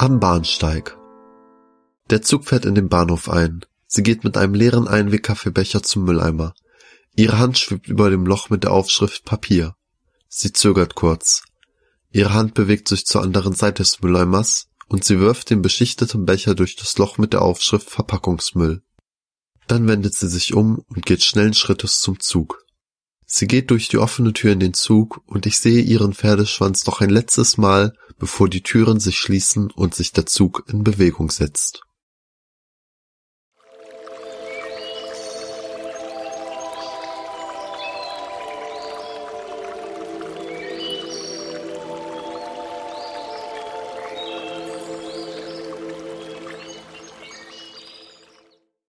Am Bahnsteig. Der Zug fährt in den Bahnhof ein. Sie geht mit einem leeren Einwegkaffeebecher zum Mülleimer. Ihre Hand schwebt über dem Loch mit der Aufschrift Papier. Sie zögert kurz. Ihre Hand bewegt sich zur anderen Seite des Mülleimers und sie wirft den beschichteten Becher durch das Loch mit der Aufschrift Verpackungsmüll. Dann wendet sie sich um und geht schnellen Schrittes zum Zug. Sie geht durch die offene Tür in den Zug und ich sehe ihren Pferdeschwanz noch ein letztes Mal, bevor die Türen sich schließen und sich der Zug in Bewegung setzt.